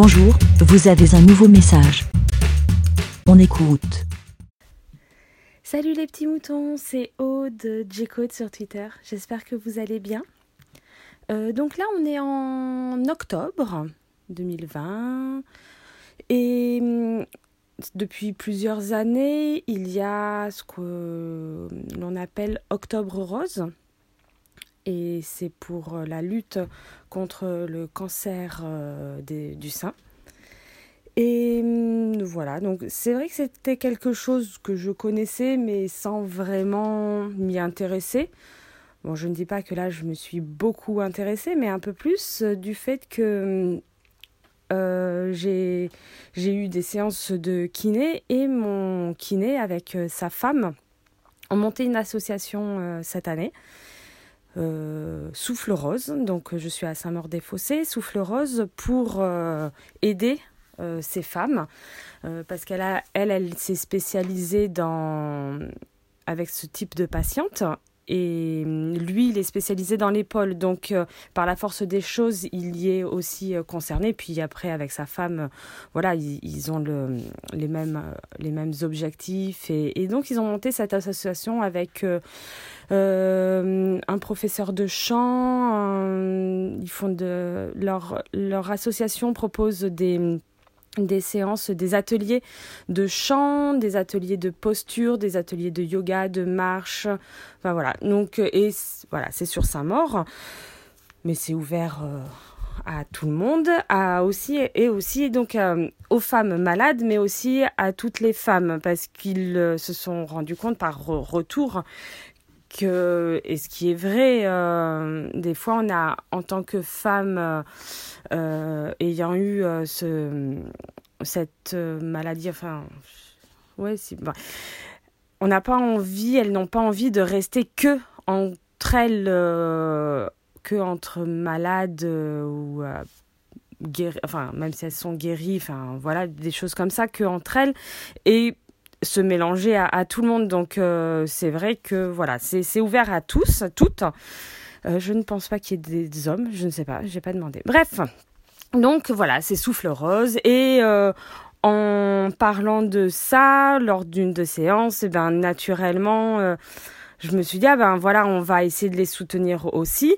Bonjour, vous avez un nouveau message. On écoute. Salut les petits moutons, c'est Aude J-Code sur Twitter. J'espère que vous allez bien. Euh, donc là, on est en octobre 2020 et hum, depuis plusieurs années, il y a ce que l'on appelle Octobre Rose et c'est pour euh, la lutte contre le cancer euh, du sein. Et hum, voilà, donc c'est vrai que c'était quelque chose que je connaissais, mais sans vraiment m'y intéresser. Bon, je ne dis pas que là je me suis beaucoup intéressée, mais un peu plus euh, du fait que hum, j'ai eu des séances de kiné et mon kiné avec sa femme ont monté une association cette année euh, Souffle Rose. Donc je suis à Saint-Maur-des-Fossés, Souffle Rose, pour euh, aider euh, ces femmes. parce qu'elle elle, elle s'est spécialisée dans avec ce type de patiente et lui, il est spécialisé dans l'épaule. Donc, par la force des choses, il y est aussi concerné. Puis après, avec sa femme, voilà, ils, ont le, les, mêmes, les mêmes objectifs. Et, donc, ils ont monté cette association avec euh, un professeur de chant. ils font de leur association propose des des séances, des ateliers de chant, des ateliers de posture, des ateliers de yoga, de marche. Enfin voilà. Donc et voilà, c'est sur Saint-Maur, mais c'est ouvert euh, à tout le monde, à aussi et aussi donc euh, aux femmes malades, mais aussi à toutes les femmes parce qu'ils se sont rendus compte par retour que, et ce qui est vrai, euh, des fois on a, en tant que femme euh, euh, ayant eu ce, cette maladie, enfin, ouais, si, on n'a pas envie, elles n'ont pas envie de rester que entre elles, que entre malades ou guéries, enfin, même si elles sont guéries, enfin, voilà, des choses comme ça, que entre elles. Et se mélanger à, tout le monde. Donc euh, c'est vrai que voilà, c'est ouvert à tous, à toutes. Euh, je ne pense pas qu'il y ait des hommes, je ne sais pas, j'ai pas demandé. Bref, donc voilà, c'est Souffle Rose et euh, en parlant de ça lors d'une de séances, eh ben naturellement je me suis dit, ah ben voilà, on va essayer de les soutenir aussi.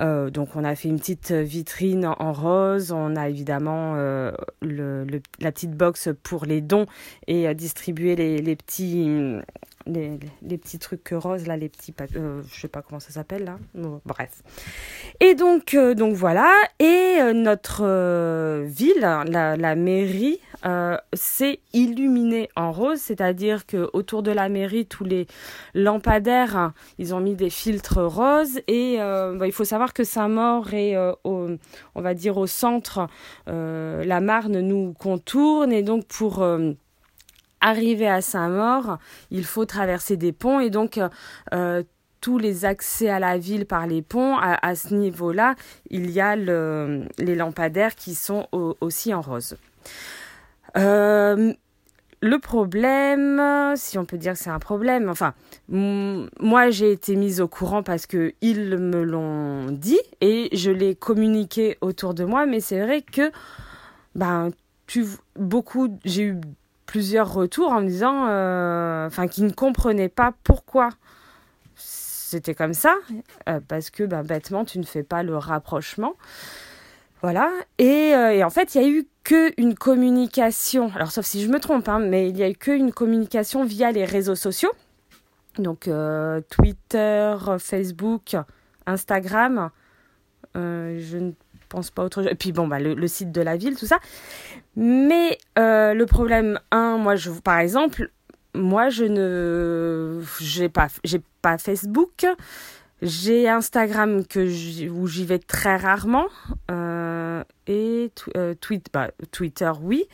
Euh, donc on a fait une petite vitrine en rose, on a évidemment euh, le, la petite box pour les dons et euh, distribuer les, les petits les, les, petits trucs roses là, les petits, euh, je sais pas comment ça s'appelle là, bref. Et donc, donc voilà, et notre ville, la, la mairie, s'est illuminée en rose, c'est-à-dire que autour de la mairie, tous les lampadaires, ils ont mis des filtres roses, et bah, il faut savoir que Saint-Maur est, au, on va dire, au centre, la Marne nous contourne, et donc pour arriver à Saint-Maur, il faut traverser des ponts et donc euh, tous les accès à la ville par les ponts, à, ce niveau-là, il y a le, les lampadaires qui sont aussi en rose. Euh, le problème, si on peut dire que c'est un problème, enfin, moi j'ai été mise au courant parce que ils me l'ont dit et je l'ai communiqué autour de moi, mais c'est vrai que ben tu beaucoup j'ai eu plusieurs retours en me disant, euh, qui ne comprenaient pas pourquoi c'était comme ça, euh, parce que bah, bêtement, tu ne fais pas le rapprochement. Voilà. Et, euh, et en fait, il y a eu qu'une communication. Alors, sauf si je me trompe, hein, mais il y a eu qu'une communication via les réseaux sociaux. Donc, Twitter, Facebook, Instagram. je ne pense pas autre chose. Et puis bon, bah, le, site de la ville, tout ça. Mais euh, le problème, un, moi, je, par exemple, moi, je ne, j'ai pas, j'ai pas Facebook. J'ai Instagram que où j'y vais très rarement euh, et euh, bah, Twitter oui.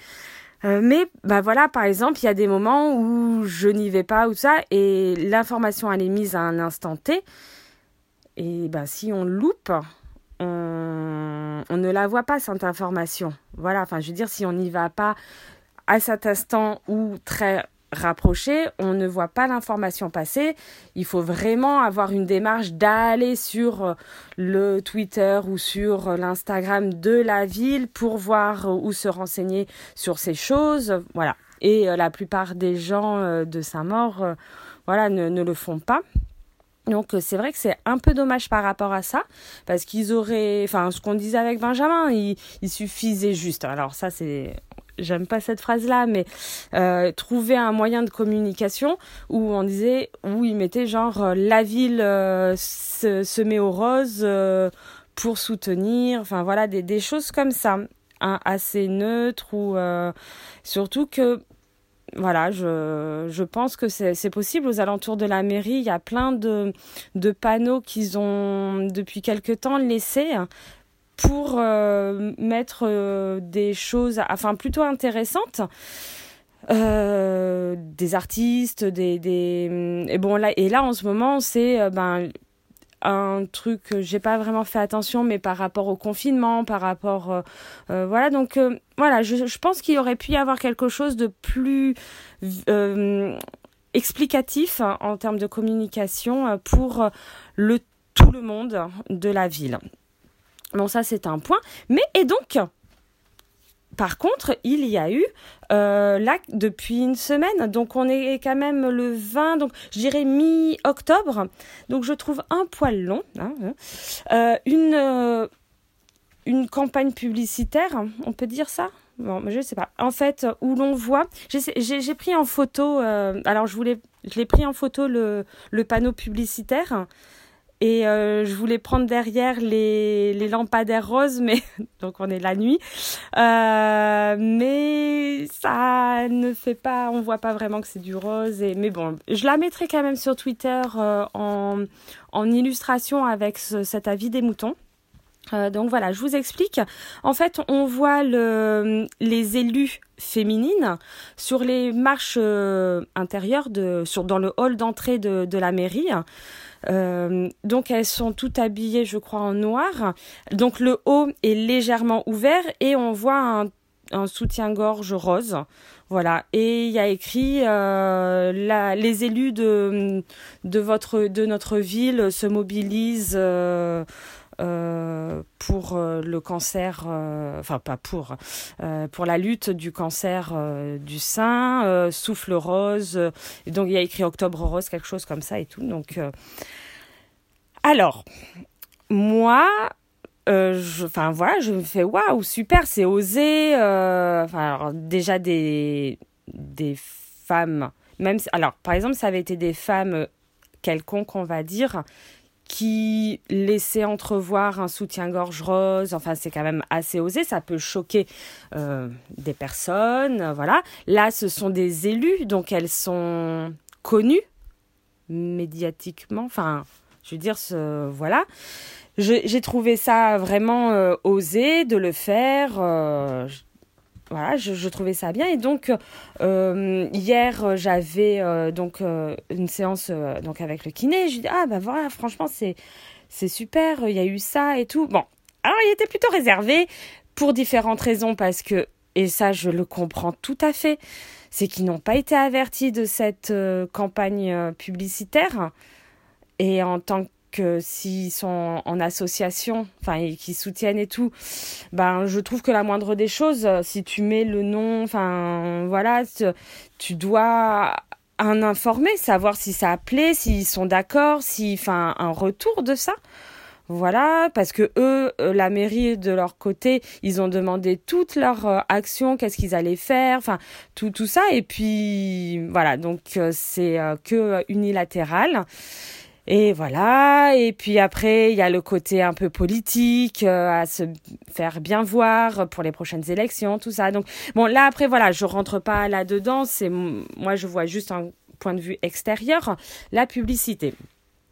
mais bah voilà, par exemple, il y a des moments où je n'y vais pas ou ça et l'information elle est mise à un instant T. Et bah si on loupe, on, ne la voit pas, cette information. Voilà, enfin, je veux dire, si on n'y va pas à cet instant ou très rapproché, on ne voit pas l'information passer. Il faut vraiment avoir une démarche d'aller sur euh, le Twitter ou sur l'Instagram de la ville pour voir ou se renseigner sur ces choses. Voilà. Et la plupart des gens de Saint-Maur, voilà, ne, le font pas. Donc c'est vrai que c'est un peu dommage par rapport à ça, parce qu'ils auraient, enfin ce qu'on disait avec Benjamin, il suffisait juste. Alors ça c'est j'aime pas cette phrase-là, mais euh, trouver un moyen de communication où on disait, où ils mettaient genre euh, la ville euh, se, met au rose pour soutenir, enfin voilà, des, choses comme ça, assez neutres ou surtout que voilà, je, je pense que c'est possible. Aux alentours de la mairie, il y a plein de, de panneaux qu'ils ont depuis quelque temps laissés pour euh, mettre euh, des choses, enfin plutôt intéressantes. Euh, des artistes, des, des et bon là et là en ce moment c'est ben un truc que j'ai pas vraiment fait attention mais par rapport au confinement par rapport voilà donc voilà je, pense qu'il aurait pu y avoir quelque chose de plus explicatif hein, en termes de communication pour le tout le monde de la ville Bon, ça, c'est un point. Mais, et donc, par contre, il y a eu, euh, là, depuis une semaine, donc on est quand même le 20, donc je dirais mi-octobre, donc je trouve un poil long, hein, hein. Euh, une, euh, une campagne publicitaire, on peut dire ça? Bon, je sais pas. En fait, où l'on voit, j'ai pris en photo, alors je voulais, je l'ai pris en photo le panneau publicitaire. Et euh, je voulais prendre derrière les, les lampadaires roses, mais donc on est la nuit. Euh, mais ça ne fait pas, on voit pas vraiment que c'est du rose. Et, mais bon, je la mettrai quand même sur Twitter euh, en, en illustration avec cet avis des moutons. Euh, donc voilà, je vous explique. En fait, on voit le, les élus féminines sur les marches euh, intérieures dans le hall d'entrée de, la mairie. Euh, donc elles sont toutes habillées, je crois, en noir. Donc le haut est légèrement ouvert et on voit un, soutien-gorge rose. Voilà. Et il y a écrit les élus de, notre ville se mobilisent. Pour euh, le cancer, euh, enfin pas pour, pour la lutte du cancer du sein, souffle rose, donc il y a écrit octobre rose, quelque chose comme ça et tout. Donc, alors, moi, enfin voilà, je me fais waouh, super, c'est osé. Enfin, déjà des, des femmes, même, alors par exemple, ça avait été des femmes quelconques, on va dire, qui laissait entrevoir un soutien-gorge rose. Enfin, c'est quand même assez osé. Ça peut choquer euh, des personnes. Voilà. Là, ce sont des élus, donc elles sont connues médiatiquement. Enfin, je veux dire, ce, voilà. J'ai trouvé ça vraiment euh, osé de le faire. Euh, voilà, je, trouvais ça bien. Et donc, euh, hier, j'avais euh, donc euh, une séance donc avec le kiné. Je dis, ah ben voilà, franchement, c'est, c'est super, il y a eu ça et tout. Bon, alors il était plutôt réservé pour différentes raisons parce que, et ça, je le comprends tout à fait, c'est qu'ils n'ont pas été avertis de cette campagne publicitaire. Et en tant que que s'ils sont en association, enfin, et qui soutiennent et tout, ben, je trouve que la moindre des choses, si tu mets le nom, enfin, voilà, tu dois en informer, savoir si ça a plaît, s'ils sont d'accord, si, enfin, un retour de ça. Voilà, parce que eux, euh, la mairie de leur côté, ils ont demandé toutes leurs euh, actions, qu'est-ce qu'ils allaient faire, enfin tout tout ça, et puis voilà, donc euh, c'est que unilatéral. Et voilà, et puis après, il y a le côté un peu politique, euh, à se faire bien voir pour les prochaines élections, tout ça. Donc, bon, là, après, voilà, je rentre pas là-dedans, c'est, moi, je vois juste un point de vue extérieur, la publicité.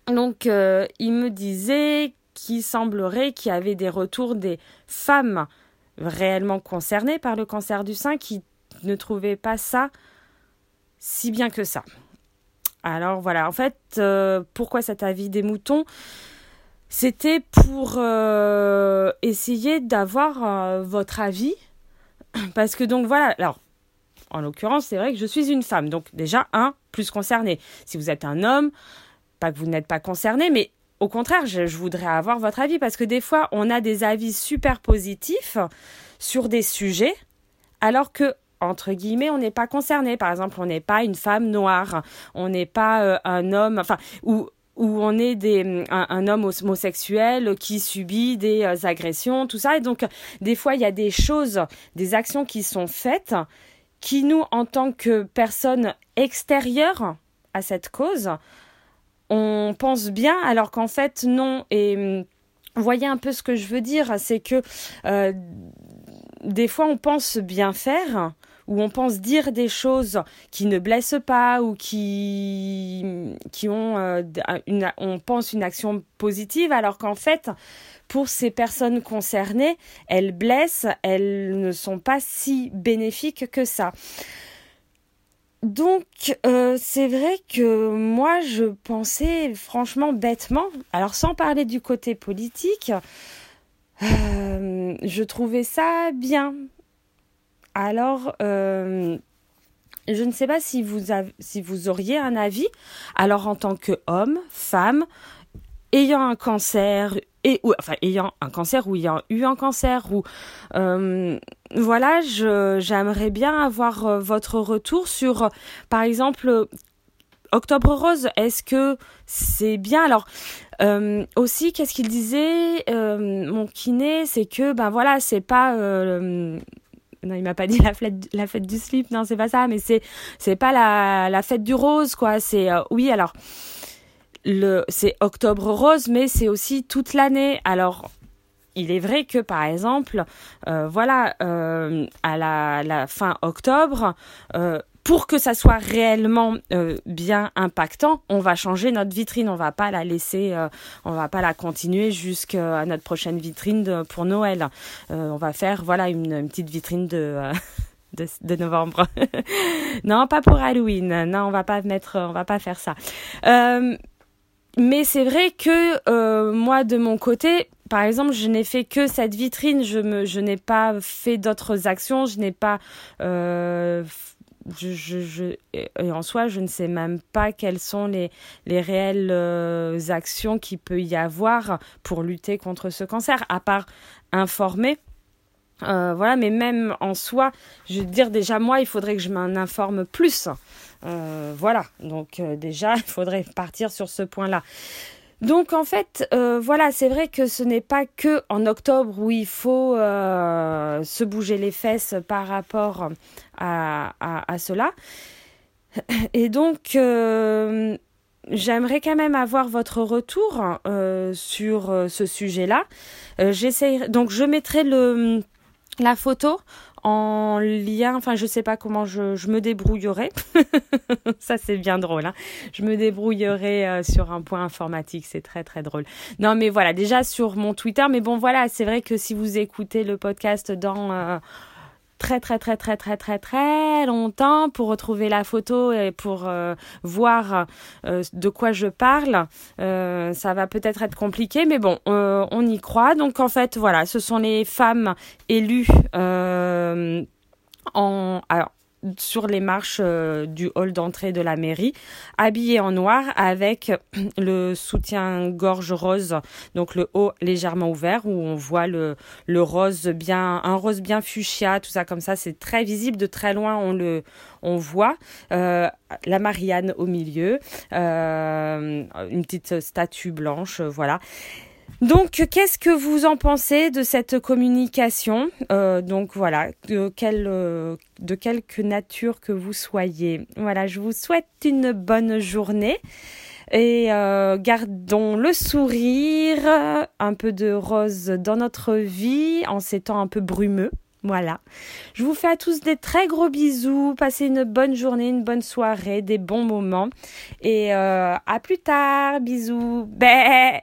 Donc, euh, il me disait qu'il semblerait qu'il y avait des retours des femmes réellement concernées par le cancer du sein qui ne trouvaient pas ça si bien que ça. Alors voilà, en fait, euh, pourquoi cet avis des moutons? C'était pour euh, essayer d'avoir euh, votre avis. Parce que donc voilà, alors, en l'occurrence, c'est vrai que je suis une femme. Donc déjà, un, plus concerné. Si vous êtes un homme, pas que vous n'êtes pas concerné, mais au contraire, je, voudrais avoir votre avis parce que des fois, on a des avis super positifs sur des sujets, alors que entre guillemets, on n'est pas concerné. Par exemple, on n'est pas une femme noire, on n'est pas euh, un homme, enfin, ou on est des, un, homme homosexuel qui subit des euh, agressions, tout ça. Et donc, des fois, il y a des choses, des actions qui sont faites qui, nous, en tant que personnes extérieures à cette cause, on pense bien, alors qu'en fait, non. Et hum, voyez un peu ce que je veux dire, c'est que euh, des fois, on pense bien faire, où on pense dire des choses qui ne blessent pas ou qui, qui ont euh, une, on pense une action positive alors qu'en fait, pour ces personnes concernées, elles blessent, elles ne sont pas si bénéfiques que ça. Donc, euh, c'est vrai que moi, je pensais franchement bêtement, alors sans parler du côté politique, euh, je trouvais ça bien. Alors, euh, je ne sais pas si vous, si vous auriez un avis. Alors, en tant qu'homme, femme, ayant un cancer, et, ou, enfin, ayant un cancer ou ayant eu un cancer, ou euh, voilà, j'aimerais bien avoir euh, votre retour sur, par exemple, Octobre Rose, est-ce que c'est bien? Alors aussi, qu'est-ce qu'il disait? Mon kiné, c'est que ben voilà, c'est pas non, il m'a pas dit la fête, la fête du slip, non, c'est pas ça, mais c'est, c'est pas la, la fête du rose, quoi. C'est, euh, oui, alors, le, c'est octobre rose, mais c'est aussi toute l'année. Alors, il est vrai que, par exemple, euh, voilà, euh, à la, fin octobre, pour que ça soit réellement euh, bien impactant, on va changer notre vitrine. On va pas la laisser, euh, on va pas la continuer jusqu'à notre prochaine vitrine pour Noël. Euh, on va faire voilà une, petite vitrine de de, novembre. non, pas pour Halloween. Non, on va pas mettre, on va pas faire ça. mais c'est vrai que moi, de mon côté, par exemple, je n'ai fait que cette vitrine. Je me, je n'ai pas fait d'autres actions. Je n'ai pas et en soi, je ne sais même pas quelles sont les, les réelles euh, actions qu'il peut y avoir pour lutter contre ce cancer, à part informer. Euh, voilà, mais même en soi, je veux dire déjà moi, il faudrait que je m'en informe plus. Euh, voilà, donc déjà, il faudrait partir sur ce point-là. Donc en fait, euh, voilà, c'est vrai que ce n'est pas que en octobre où il faut euh, se bouger les fesses par rapport à, cela. Et donc, euh, j'aimerais quand même avoir votre retour sur ce sujet-là. donc je mettrai la photo en lien, enfin je sais pas comment je, je me débrouillerai. ça c'est bien drôle. Hein. Je me débrouillerai euh, sur un point informatique, c'est très très drôle. Non mais voilà, déjà sur mon Twitter, mais bon voilà, c'est vrai que si vous écoutez le podcast dans euh, très très très très très très très longtemps pour retrouver la photo et pour euh, voir euh, de quoi je parle. Euh, ça va peut-être être compliqué, mais bon, on y croit. Donc en fait, voilà, ce sont les femmes élues en alors sur les marches euh, du hall d'entrée de la mairie, habillée en noir avec le soutien-gorge rose, donc le haut légèrement ouvert où on voit le, le rose bien, un rose bien fuchsia, tout ça comme ça, c'est très visible de très loin, on le, on voit euh, la Marianne au milieu, euh, une petite statue blanche, voilà. Donc, qu'est-ce que vous en pensez de cette communication euh, Donc voilà, de, quelle, euh, de quelque nature que vous soyez. Voilà, je vous souhaite une bonne journée et euh, gardons le sourire, un peu de rose dans notre vie en ces temps un peu brumeux. Voilà. Je vous fais à tous des très gros bisous. Passez une bonne journée, une bonne soirée, des bons moments. Et à plus tard. Bisous. Bé